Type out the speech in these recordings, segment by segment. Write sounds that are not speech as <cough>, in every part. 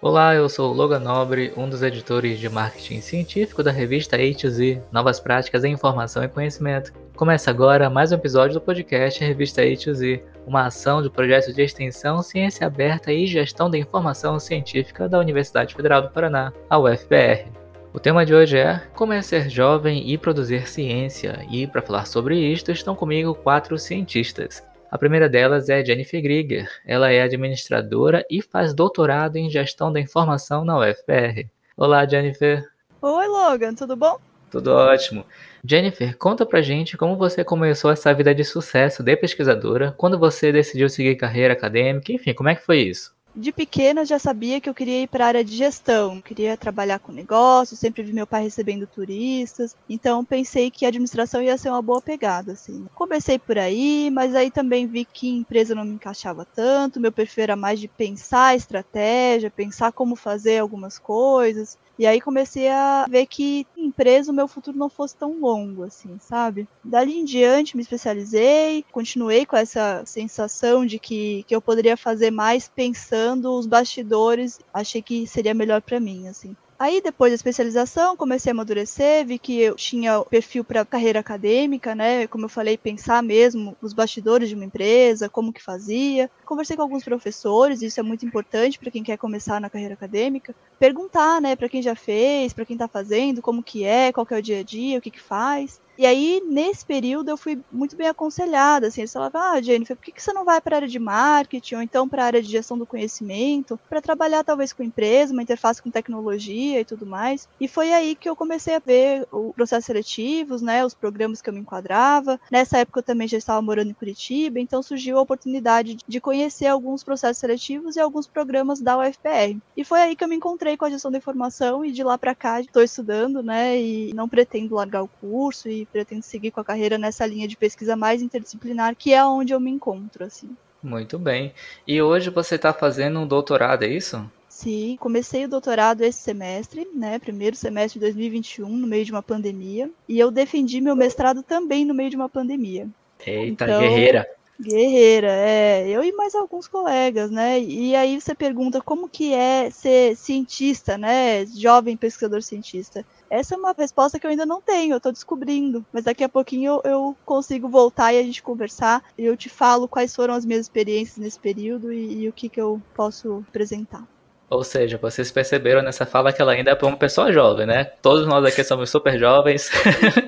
Olá, eu sou o Logan Nobre, um dos editores de marketing científico da revista A2Z, Novas Práticas em Informação e Conhecimento. Começa agora mais um episódio do podcast Revista A2Z, uma ação do projeto de extensão Ciência Aberta e Gestão da Informação Científica da Universidade Federal do Paraná, a UFPR. O tema de hoje é Como é ser jovem e produzir ciência, e para falar sobre isto estão comigo quatro cientistas. A primeira delas é Jennifer Grieger. Ela é administradora e faz doutorado em gestão da informação na UFPR. Olá, Jennifer. Oi, Logan, tudo bom? Tudo ótimo. Jennifer, conta pra gente como você começou essa vida de sucesso de pesquisadora, quando você decidiu seguir carreira acadêmica, enfim, como é que foi isso? De pequena já sabia que eu queria ir para a área de gestão, queria trabalhar com negócios, sempre vi meu pai recebendo turistas, então pensei que a administração ia ser uma boa pegada, assim. Comecei por aí, mas aí também vi que empresa não me encaixava tanto, meu perfil era mais de pensar estratégia, pensar como fazer algumas coisas, e aí comecei a ver que empresa o meu futuro não fosse tão longo, assim, sabe? Dali em diante me especializei, continuei com essa sensação de que, que eu poderia fazer mais pensando os bastidores, achei que seria melhor para mim, assim. Aí, depois da especialização, comecei a amadurecer, vi que eu tinha perfil para carreira acadêmica, né? Como eu falei, pensar mesmo os bastidores de uma empresa, como que fazia. Conversei com alguns professores, isso é muito importante para quem quer começar na carreira acadêmica. Perguntar, né, para quem já fez, para quem está fazendo, como que é, qual que é o dia a dia, o que que faz. E aí, nesse período, eu fui muito bem aconselhada, assim, eles falavam, ah, Jennifer, por que, que você não vai para a área de marketing, ou então para a área de gestão do conhecimento, para trabalhar talvez com empresa, uma interface com tecnologia e tudo mais. E foi aí que eu comecei a ver os processos seletivos, né, os programas que eu me enquadrava. Nessa época eu também já estava morando em Curitiba, então surgiu a oportunidade de conhecer alguns processos seletivos e alguns programas da UFPR. E foi aí que eu me encontrei com a gestão da informação e de lá para cá estou estudando, né, e não pretendo largar o curso e pretendo seguir com a carreira nessa linha de pesquisa mais interdisciplinar, que é onde eu me encontro, assim. Muito bem. E hoje você está fazendo um doutorado, é isso? Sim, comecei o doutorado esse semestre, né, primeiro semestre de 2021, no meio de uma pandemia, e eu defendi meu mestrado também no meio de uma pandemia. Eita, então, guerreira! Guerreira, é, eu e mais alguns colegas, né? E aí você pergunta como que é ser cientista, né? Jovem pesquisador cientista. Essa é uma resposta que eu ainda não tenho, eu tô descobrindo. Mas daqui a pouquinho eu, eu consigo voltar e a gente conversar. E eu te falo quais foram as minhas experiências nesse período e, e o que, que eu posso apresentar. Ou seja, vocês perceberam nessa fala que ela ainda é para uma pessoa jovem, né? Todos nós aqui somos super jovens, <laughs>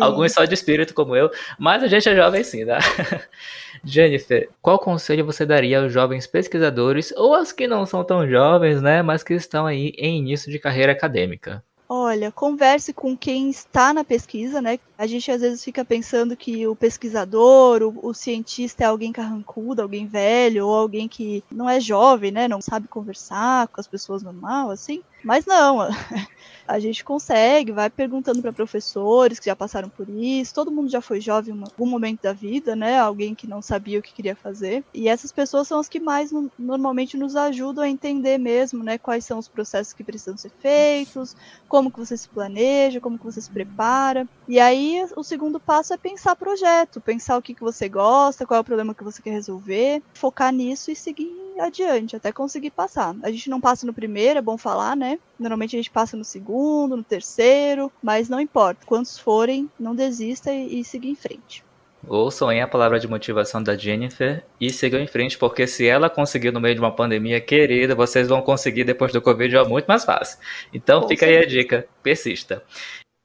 alguns só de espírito como eu, mas a gente é jovem sim, tá? <laughs> Jennifer, qual conselho você daria aos jovens pesquisadores ou aos que não são tão jovens, né, mas que estão aí em início de carreira acadêmica? Olha, converse com quem está na pesquisa, né? A gente às vezes fica pensando que o pesquisador, o, o, cientista é alguém carrancudo, alguém velho, ou alguém que não é jovem, né? Não sabe conversar com as pessoas normal, assim. Mas não, <laughs> a gente consegue, vai perguntando para professores que já passaram por isso. Todo mundo já foi jovem em algum momento da vida, né? Alguém que não sabia o que queria fazer. E essas pessoas são as que mais no, normalmente nos ajudam a entender mesmo, né? Quais são os processos que precisam ser feitos, como que você se planeja, como que você se prepara. E aí o segundo passo é pensar projeto, pensar o que, que você gosta, qual é o problema que você quer resolver, focar nisso e seguir adiante, até conseguir passar. A gente não passa no primeiro, é bom falar, né? Normalmente a gente passa no segundo, no terceiro, mas não importa. Quantos forem, não desista e, e siga em frente. Ouçam aí a palavra de motivação da Jennifer e sigam em frente, porque se ela conseguiu no meio de uma pandemia querida, vocês vão conseguir depois do Covid é muito mais fácil. Então Com fica certeza. aí a dica, persista.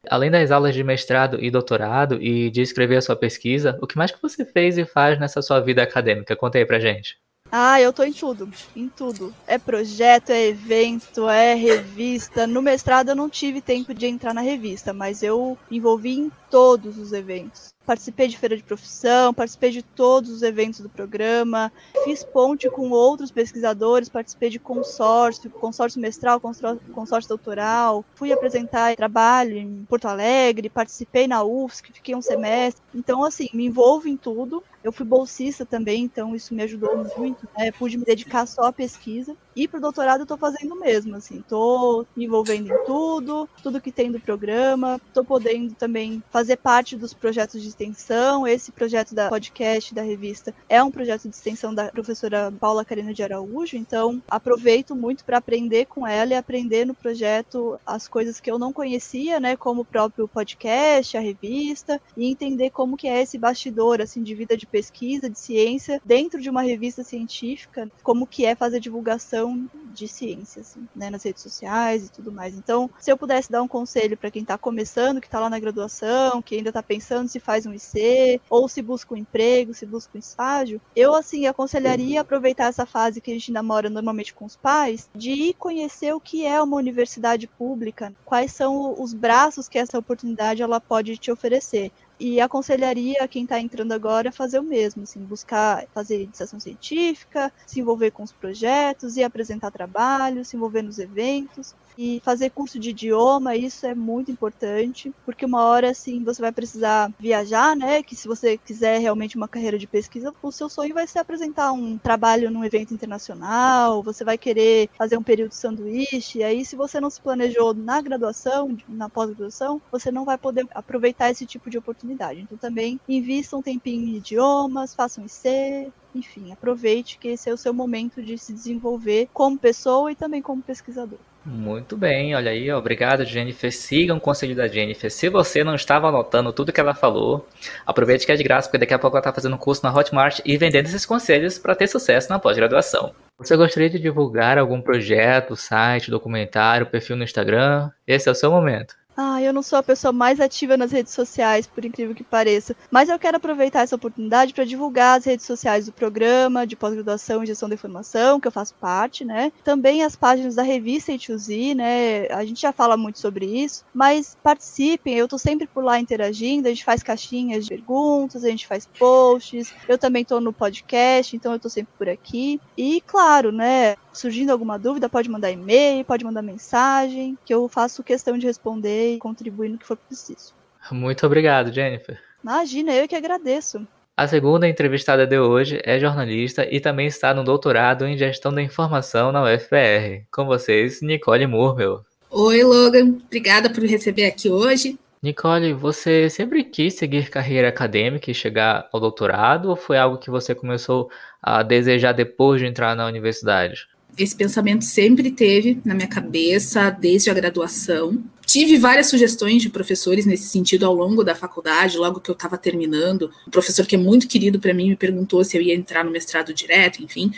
Além das aulas de mestrado e doutorado e de escrever a sua pesquisa, o que mais que você fez e faz nessa sua vida acadêmica? Conta aí pra gente. Ah, eu tô em tudo, em tudo. É projeto, é evento, é revista. No mestrado eu não tive tempo de entrar na revista, mas eu envolvi em todos os eventos participei de feira de profissão, participei de todos os eventos do programa, fiz ponte com outros pesquisadores, participei de consórcio, consórcio mestral, consórcio doutoral, fui apresentar trabalho em Porto Alegre, participei na UFSC, fiquei um semestre. Então, assim, me envolvo em tudo. Eu fui bolsista também, então isso me ajudou muito. Né? Pude me dedicar só à pesquisa. E para o doutorado eu estou fazendo o mesmo, assim, estou me envolvendo em tudo, tudo que tem do programa, estou podendo também fazer parte dos projetos de extensão. Esse projeto da podcast da revista é um projeto de extensão da professora Paula Carina de Araújo, então aproveito muito para aprender com ela e aprender no projeto as coisas que eu não conhecia, né, como o próprio podcast, a revista, e entender como que é esse bastidor assim de vida de pesquisa, de ciência dentro de uma revista científica, como que é fazer divulgação de ciência, assim, né, nas redes sociais e tudo mais. Então, se eu pudesse dar um conselho para quem está começando, que está lá na graduação, que ainda está pensando se faz um IC, ou se busca um emprego, se busca um estágio, eu, assim, aconselharia aproveitar essa fase que a gente namora normalmente com os pais, de ir conhecer o que é uma universidade pública, quais são os braços que essa oportunidade ela pode te oferecer e aconselharia quem está entrando agora a fazer o mesmo, assim, buscar fazer iniciação científica, se envolver com os projetos e apresentar trabalho, se envolver nos eventos e fazer curso de idioma, isso é muito importante, porque uma hora assim você vai precisar viajar, né? Que se você quiser realmente uma carreira de pesquisa, o seu sonho vai ser apresentar um trabalho num evento internacional, você vai querer fazer um período de sanduíche, e aí se você não se planejou na graduação, na pós-graduação, você não vai poder aproveitar esse tipo de oportunidade. Então também invista um tempinho em idiomas, faça um IC, enfim, aproveite que esse é o seu momento de se desenvolver como pessoa e também como pesquisador. Muito bem, olha aí, obrigado Jennifer. Siga o conselho da Jennifer. Se você não estava anotando tudo que ela falou, aproveite que é de graça, porque daqui a pouco ela está fazendo um curso na Hotmart e vendendo esses conselhos para ter sucesso na pós-graduação. Você gostaria de divulgar algum projeto, site, documentário, perfil no Instagram? Esse é o seu momento. Ah, eu não sou a pessoa mais ativa nas redes sociais, por incrível que pareça. Mas eu quero aproveitar essa oportunidade para divulgar as redes sociais do programa de pós-graduação em gestão da informação, que eu faço parte, né? Também as páginas da revista E2Z, né? A gente já fala muito sobre isso, mas participem, eu tô sempre por lá interagindo, a gente faz caixinhas de perguntas, a gente faz posts, eu também tô no podcast, então eu tô sempre por aqui. E claro, né? Surgindo alguma dúvida, pode mandar e-mail, pode mandar mensagem, que eu faço questão de responder e contribuir no que for preciso. Muito obrigado, Jennifer. Imagina, eu que agradeço. A segunda entrevistada de hoje é jornalista e também está no doutorado em gestão da informação na UFPR. Com vocês, Nicole Murmel. Oi, Logan. Obrigada por me receber aqui hoje. Nicole, você sempre quis seguir carreira acadêmica e chegar ao doutorado ou foi algo que você começou a desejar depois de entrar na universidade? Esse pensamento sempre teve na minha cabeça desde a graduação. Tive várias sugestões de professores nesse sentido ao longo da faculdade, logo que eu estava terminando. Um professor que é muito querido para mim me perguntou se eu ia entrar no mestrado direto, enfim.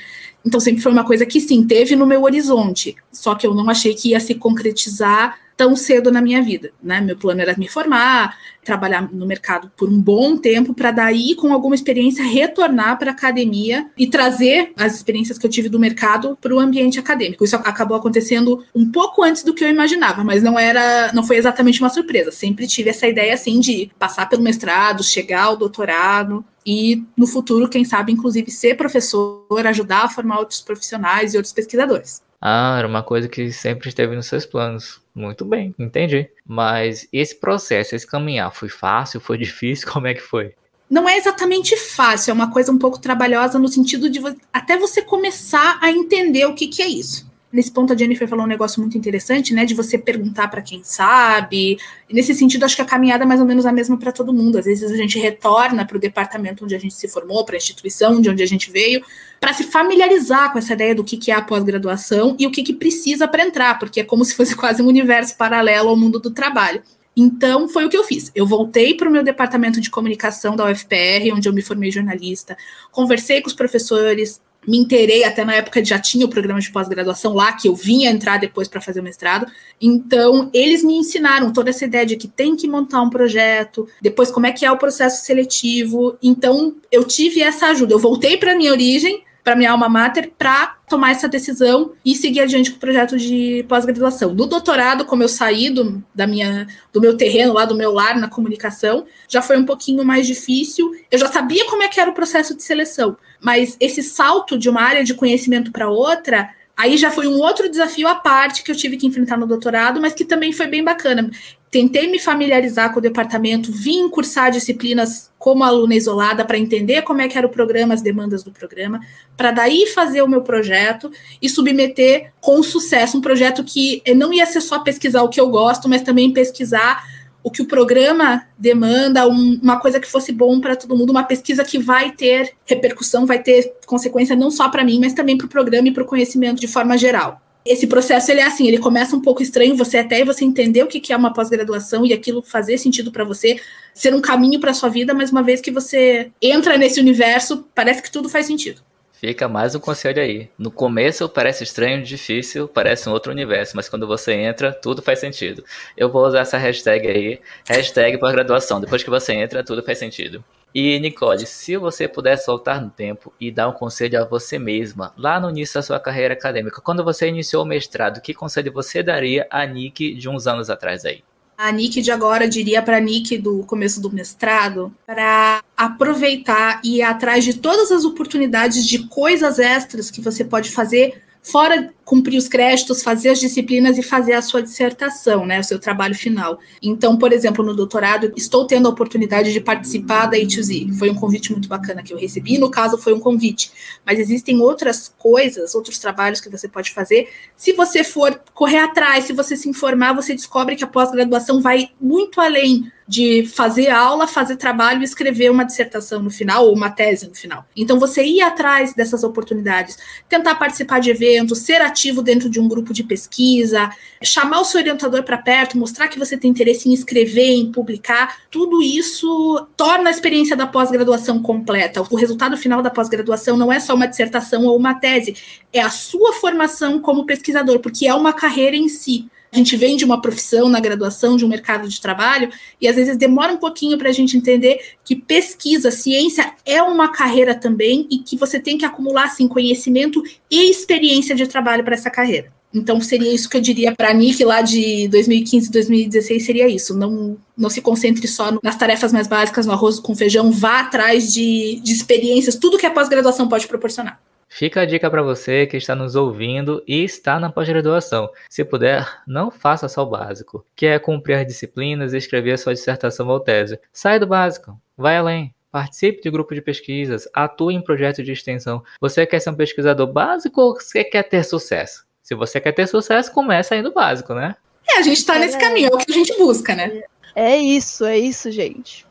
Então sempre foi uma coisa que sim, teve no meu horizonte, só que eu não achei que ia se concretizar tão cedo na minha vida, né? Meu plano era me formar, trabalhar no mercado por um bom tempo, para daí, com alguma experiência, retornar para a academia e trazer as experiências que eu tive do mercado para o ambiente acadêmico. Isso acabou acontecendo um pouco antes do que eu imaginava, mas não era, não foi exatamente uma surpresa. Sempre tive essa ideia assim de passar pelo mestrado, chegar ao doutorado e no futuro, quem sabe, inclusive ser professor, ajudar a formar outros profissionais e outros pesquisadores. Ah, era uma coisa que sempre esteve nos seus planos. Muito bem, entendi. Mas esse processo, esse caminhar, foi fácil, foi <laughs> difícil? Como é que foi? Não é exatamente fácil, é uma coisa um pouco trabalhosa no sentido de até você começar a entender o que, que é isso. Nesse ponto, a Jennifer falou um negócio muito interessante, né? De você perguntar para quem sabe. E nesse sentido, acho que a caminhada é mais ou menos a mesma para todo mundo. Às vezes a gente retorna para o departamento onde a gente se formou, para a instituição de onde a gente veio, para se familiarizar com essa ideia do que, que é a pós-graduação e o que, que precisa para entrar, porque é como se fosse <laughs> quase um universo paralelo ao mundo do trabalho. Então, foi o que eu fiz. Eu voltei para o meu departamento de comunicação da UFPR, onde eu me formei jornalista, conversei com os professores, me inteirei até na época já tinha o programa de pós-graduação lá que eu vinha entrar depois para fazer o mestrado. Então, eles me ensinaram toda essa ideia de que tem que montar um projeto, depois como é que é o processo seletivo. Então, eu tive essa ajuda. Eu voltei para minha origem, para minha alma mater para tomar essa decisão e seguir adiante com o projeto de pós-graduação. No doutorado, como eu saí do, da minha, do meu terreno lá, do meu lar na comunicação, já foi um pouquinho mais difícil. Eu já sabia como é que era o processo de seleção, mas esse salto de uma área de conhecimento para outra Aí já foi um outro desafio à parte que eu tive que enfrentar no doutorado, mas que também foi bem bacana. Tentei me familiarizar com o departamento, vim cursar disciplinas como aluna isolada para entender como é que era o programa, as demandas do programa, para daí fazer o meu projeto e submeter com sucesso um projeto que não ia ser só pesquisar o que eu gosto, mas também pesquisar o que o programa demanda, um, uma coisa que fosse bom para todo mundo, uma pesquisa que vai ter repercussão, vai ter consequência não só para mim, mas também para o programa e para o conhecimento de forma geral esse processo ele é assim, ele começa um pouco estranho, você até você entender o que é uma pós-graduação e aquilo fazer sentido para você, ser um caminho para sua vida, mas uma vez que você entra nesse universo, parece que tudo faz sentido. Fica mais um conselho aí. No começo parece estranho, difícil, parece um outro universo, mas quando você entra, tudo faz sentido. Eu vou usar essa hashtag aí, hashtag pós-graduação. Depois que você entra, tudo faz sentido. E Nicole, se você pudesse voltar no tempo e dar um conselho a você mesma, lá no início da sua carreira acadêmica, quando você iniciou o mestrado, que conselho você daria a Nick de uns anos atrás aí? A Nick de agora diria para a Nick do começo do mestrado para aproveitar e ir atrás de todas as oportunidades de coisas extras que você pode fazer fora cumprir os créditos, fazer as disciplinas e fazer a sua dissertação, né, o seu trabalho final. Então, por exemplo, no doutorado, estou tendo a oportunidade de participar da A2Z. Foi um convite muito bacana que eu recebi, no caso foi um convite. Mas existem outras coisas, outros trabalhos que você pode fazer. Se você for correr atrás, se você se informar, você descobre que a pós-graduação vai muito além de fazer aula, fazer trabalho e escrever uma dissertação no final ou uma tese no final. Então, você ir atrás dessas oportunidades, tentar participar de eventos, ser ativo dentro de um grupo de pesquisa, chamar o seu orientador para perto, mostrar que você tem interesse em escrever, em publicar, tudo isso torna a experiência da pós-graduação completa. O resultado final da pós-graduação não é só uma dissertação ou uma tese, é a sua formação como pesquisador, porque é uma carreira em si. A gente vem de uma profissão na graduação, de um mercado de trabalho, e às vezes demora um pouquinho para a gente entender que pesquisa, ciência é uma carreira também e que você tem que acumular assim, conhecimento e experiência de trabalho para essa carreira. Então seria isso que eu diria para a NIC lá de 2015, 2016 seria isso. Não, não se concentre só nas tarefas mais básicas, no arroz com feijão, vá atrás de, de experiências, tudo que a pós-graduação pode proporcionar. Fica a dica para você que está nos ouvindo e está na pós-graduação. Se puder, não faça só o básico, que é cumprir as disciplinas e escrever a sua dissertação ou tese. Sai do básico, vai além. Participe de grupo de pesquisas, atue em projetos de extensão. Você quer ser um pesquisador básico ou você quer ter sucesso? Se você quer ter sucesso, começa aí do básico, né? É, a gente está nesse caminho, é o que a gente busca, né? É isso, é isso, gente.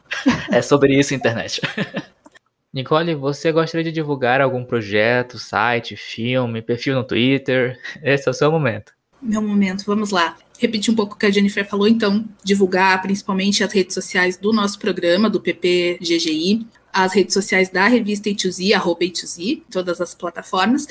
é sobre isso, internet. <laughs> Nicole, você gostaria de divulgar algum projeto, site, filme, perfil no Twitter? <laughs> Esse é o seu momento. Meu momento, vamos lá. Repetir um pouco o que a Jennifer falou, então, divulgar principalmente as redes sociais do nosso programa, do PPGGI, as redes sociais da revista A2Z, arroba A2Z, todas as plataformas,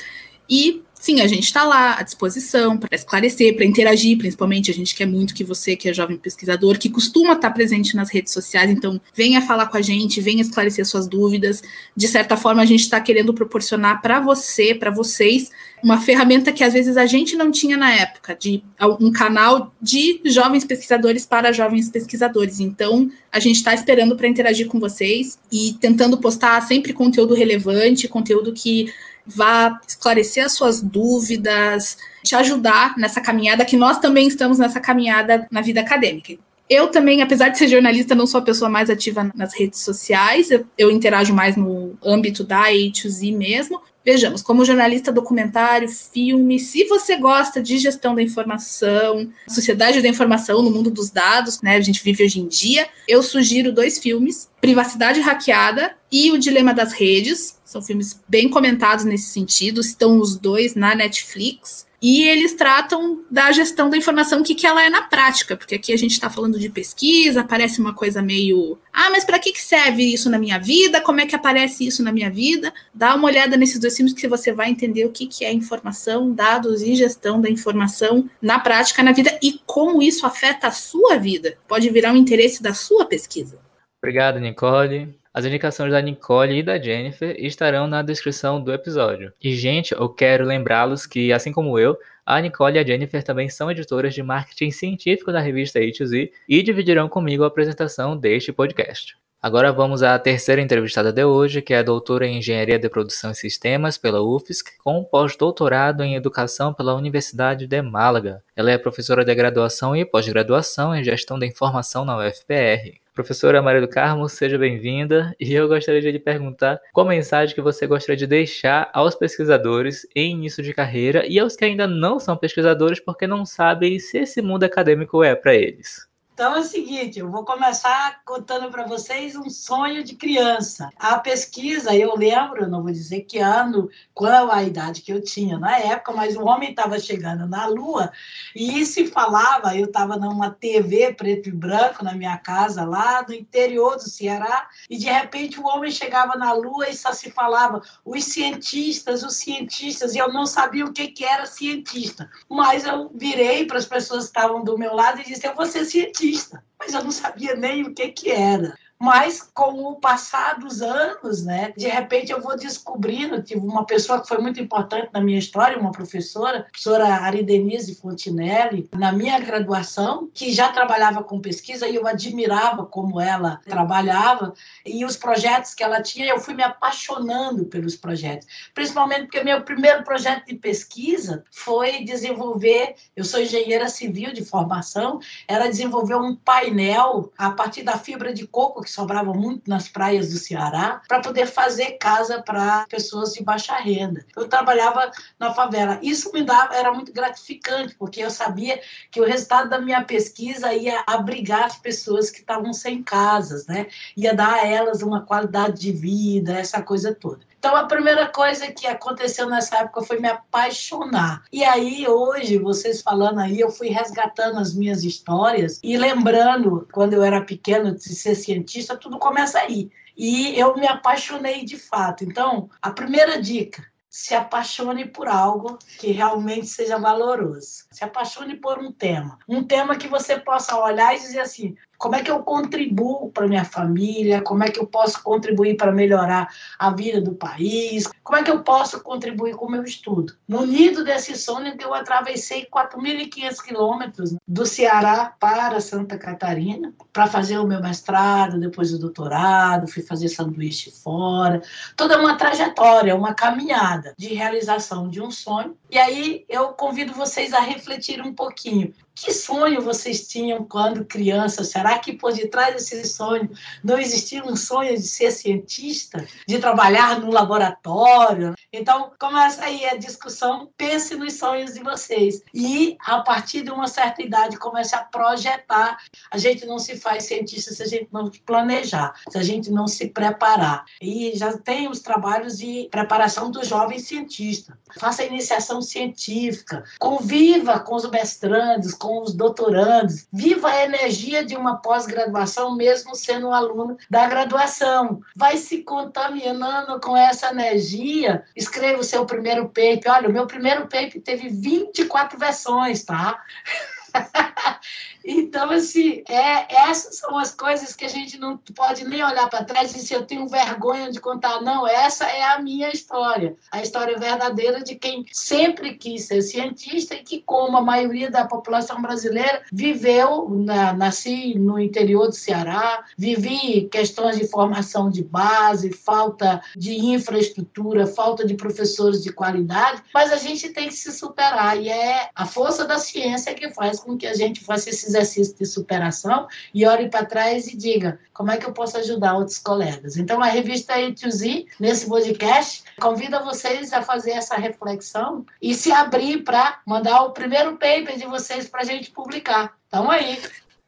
e sim, a gente está lá à disposição para esclarecer, para interagir, principalmente a gente quer muito que você, que é jovem pesquisador, que costuma estar tá presente nas redes sociais, então venha falar com a gente, venha esclarecer suas dúvidas. De certa forma, a gente está querendo proporcionar para você, para vocês, uma ferramenta que às vezes a gente não tinha na época, de um canal de jovens pesquisadores para jovens pesquisadores. Então, a gente está esperando para interagir com vocês e tentando postar sempre conteúdo relevante, conteúdo que vá esclarecer as suas dúvidas, te ajudar nessa caminhada, que nós também estamos nessa caminhada na vida acadêmica. Eu também, apesar de ser jornalista, não sou a pessoa mais ativa nas redes sociais, eu, eu interajo mais no âmbito da A2Z mesmo, Vejamos, como jornalista documentário, filme, se você gosta de gestão da informação, sociedade da informação no mundo dos dados, né, a gente vive hoje em dia, eu sugiro dois filmes, Privacidade Hackeada e O Dilema das Redes, são filmes bem comentados nesse sentido, estão os dois na Netflix. E eles tratam da gestão da informação, o que, que ela é na prática, porque aqui a gente está falando de pesquisa, parece uma coisa meio. Ah, mas para que, que serve isso na minha vida? Como é que aparece isso na minha vida? Dá uma olhada nesses dois filmes que você vai entender o que, que é informação, dados e gestão da informação na prática, na vida e como isso afeta a sua vida. Pode virar um interesse da sua pesquisa. Obrigado, Nicole. As indicações da Nicole e da Jennifer estarão na descrição do episódio. E, gente, eu quero lembrá-los que, assim como eu, a Nicole e a Jennifer também são editoras de marketing científico da revista A2Z e dividirão comigo a apresentação deste podcast. Agora vamos à terceira entrevistada de hoje, que é a doutora em Engenharia de Produção e Sistemas pela UFSC, com pós-doutorado em Educação pela Universidade de Málaga. Ela é professora de graduação e pós-graduação em Gestão da Informação na UFPR. Professora Maria do Carmo, seja bem-vinda. E eu gostaria de lhe perguntar qual mensagem que você gostaria de deixar aos pesquisadores em início de carreira e aos que ainda não são pesquisadores porque não sabem se esse mundo acadêmico é para eles. Então é o seguinte, eu vou começar contando para vocês um sonho de criança. A pesquisa, eu lembro, não vou dizer que ano, qual a idade que eu tinha na época, mas o homem estava chegando na Lua e se falava, eu estava numa TV preto e branco na minha casa lá no interior do Ceará e de repente o homem chegava na Lua e só se falava os cientistas, os cientistas, e eu não sabia o que, que era cientista. Mas eu virei para as pessoas que estavam do meu lado e disse, eu vou ser cientista mas eu não sabia nem o que, que era. Mas com o passar dos anos, né, de repente eu vou descobrindo, tive uma pessoa que foi muito importante na minha história, uma professora, a professora Aridenise Fontinelli, na minha graduação, que já trabalhava com pesquisa e eu admirava como ela trabalhava. E os projetos que ela tinha, eu fui me apaixonando pelos projetos, principalmente porque meu primeiro projeto de pesquisa foi desenvolver, eu sou engenheira civil de formação, era desenvolver um painel a partir da fibra de coco que sobrava muito nas praias do Ceará, para poder fazer casa para pessoas de baixa renda. Eu trabalhava na favela. Isso me dava, era muito gratificante, porque eu sabia que o resultado da minha pesquisa ia abrigar as pessoas que estavam sem casas, né? Ia dar a elas uma qualidade de vida, essa coisa toda. Então, a primeira coisa que aconteceu nessa época foi me apaixonar. E aí, hoje, vocês falando aí, eu fui resgatando as minhas histórias e lembrando, quando eu era pequeno, de ser cientista, tudo começa aí. E eu me apaixonei de fato. Então, a primeira dica, se apaixone por algo que realmente seja valoroso. Se apaixone por um tema. Um tema que você possa olhar e dizer assim: como é que eu contribuo para minha família? Como é que eu posso contribuir para melhorar a vida do país? Como é que eu posso contribuir com o meu estudo? No nido desse sonho, eu atravessei 4.500 quilômetros do Ceará para Santa Catarina para fazer o meu mestrado, depois o doutorado, fui fazer sanduíche fora. Toda uma trajetória, uma caminhada de realização de um sonho. E aí eu convido vocês a refletir um pouquinho. Que sonho vocês tinham quando criança? Será que por detrás desse sonho não existia um sonho de ser cientista, de trabalhar no laboratório? Então, começa aí a discussão, pense nos sonhos de vocês. E, a partir de uma certa idade, comece a projetar. A gente não se faz cientista se a gente não planejar, se a gente não se preparar. E já tem os trabalhos de preparação do jovem cientista. Faça iniciação científica, conviva com os mestrandos, com com os doutorandos. Viva a energia de uma pós-graduação, mesmo sendo um aluno da graduação. Vai se contaminando com essa energia. Escreva o seu primeiro paper. Olha, o meu primeiro paper teve 24 versões, tá? <laughs> Então, assim, é, essas são as coisas que a gente não pode nem olhar para trás e dizer eu tenho vergonha de contar. Não, essa é a minha história. A história verdadeira de quem sempre quis ser cientista e que, como a maioria da população brasileira, viveu, na, nasci no interior do Ceará, vivi questões de formação de base, falta de infraestrutura, falta de professores de qualidade, mas a gente tem que se superar e é a força da ciência que faz com que a gente faça esse exercício de superação e olhe para trás e diga como é que eu posso ajudar outros colegas. Então, a revista A2Z, nesse podcast, convida vocês a fazer essa reflexão e se abrir para mandar o primeiro paper de vocês para a gente publicar. Então, aí.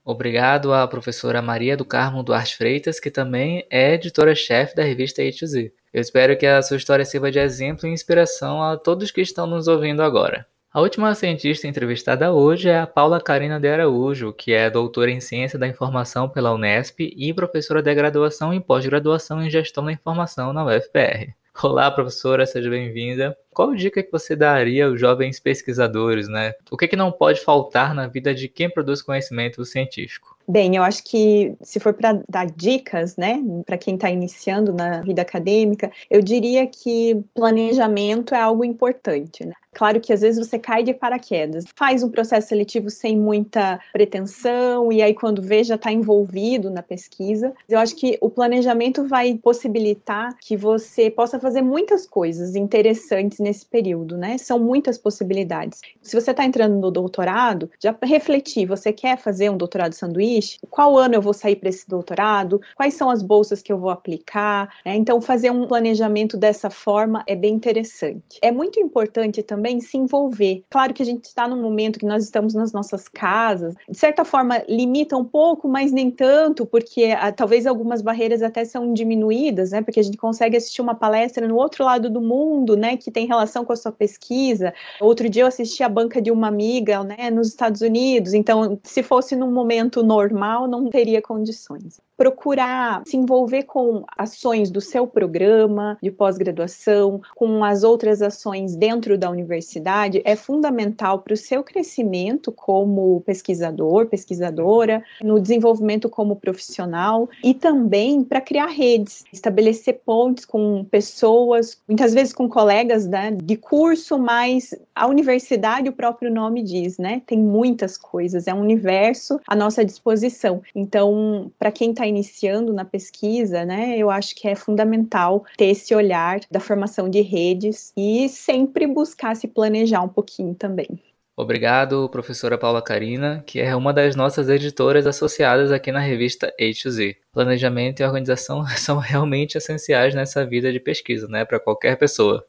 Obrigado à professora Maria do Carmo Duarte Freitas, que também é editora-chefe da revista A2Z. Eu espero que a sua história sirva de exemplo e inspiração a todos que estão nos ouvindo agora. A última cientista entrevistada hoje é a Paula Carina de Araújo, que é doutora em Ciência da Informação pela Unesp e professora de graduação e pós-graduação em Gestão da Informação na UFPR. Olá, professora, seja bem-vinda. Qual dica que você daria aos jovens pesquisadores, né? O que, que não pode faltar na vida de quem produz conhecimento científico? Bem, eu acho que se for para dar dicas, né, para quem está iniciando na vida acadêmica, eu diria que planejamento é algo importante. Né? Claro que às vezes você cai de paraquedas, faz um processo seletivo sem muita pretensão, e aí quando vê já está envolvido na pesquisa. Eu acho que o planejamento vai possibilitar que você possa fazer muitas coisas interessantes nesse período, né? São muitas possibilidades. Se você está entrando no doutorado, já refletir, você quer fazer um doutorado sanduíche? Qual ano eu vou sair para esse doutorado? Quais são as bolsas que eu vou aplicar? É, então, fazer um planejamento dessa forma é bem interessante. É muito importante também se envolver. Claro que a gente está num momento que nós estamos nas nossas casas, de certa forma limita um pouco, mas nem tanto, porque ah, talvez algumas barreiras até são diminuídas, né? Porque a gente consegue assistir uma palestra no outro lado do mundo, né? Que tem relação com a sua pesquisa. Outro dia eu assisti a banca de uma amiga, né? Nos Estados Unidos. Então, se fosse num momento normal, não teria condições procurar se envolver com ações do seu programa de pós-graduação, com as outras ações dentro da universidade, é fundamental para o seu crescimento como pesquisador, pesquisadora, no desenvolvimento como profissional e também para criar redes, estabelecer pontes com pessoas, muitas vezes com colegas né, de curso, mas a universidade, o próprio nome diz, né? Tem muitas coisas, é um universo à nossa disposição. Então, para quem está iniciando na pesquisa, né, eu acho que é fundamental ter esse olhar da formação de redes e sempre buscar se planejar um pouquinho também. Obrigado, professora Paula Carina, que é uma das nossas editoras associadas aqui na revista A2Z. Planejamento e organização <laughs> são realmente essenciais nessa vida de pesquisa, né, para qualquer pessoa.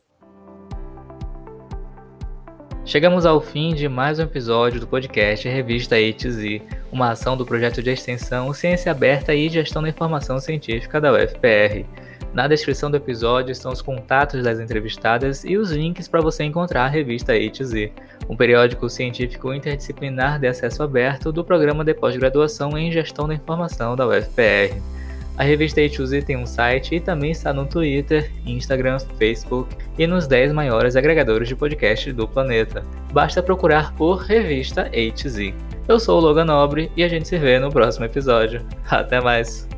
Chegamos ao fim de mais um episódio do podcast Revista A2Z, uma ação do projeto de extensão Ciência Aberta e Gestão da Informação Científica da UFPR. Na descrição do episódio estão os contatos das entrevistadas e os links para você encontrar a revista A2Z, um periódico científico interdisciplinar de acesso aberto do programa de pós-graduação em Gestão da Informação da UFPR. A revista A2Z tem um site e também está no Twitter, Instagram, Facebook e nos 10 maiores agregadores de podcast do planeta. Basta procurar por Revista A2Z. Eu sou o Logan Nobre e a gente se vê no próximo episódio. Até mais!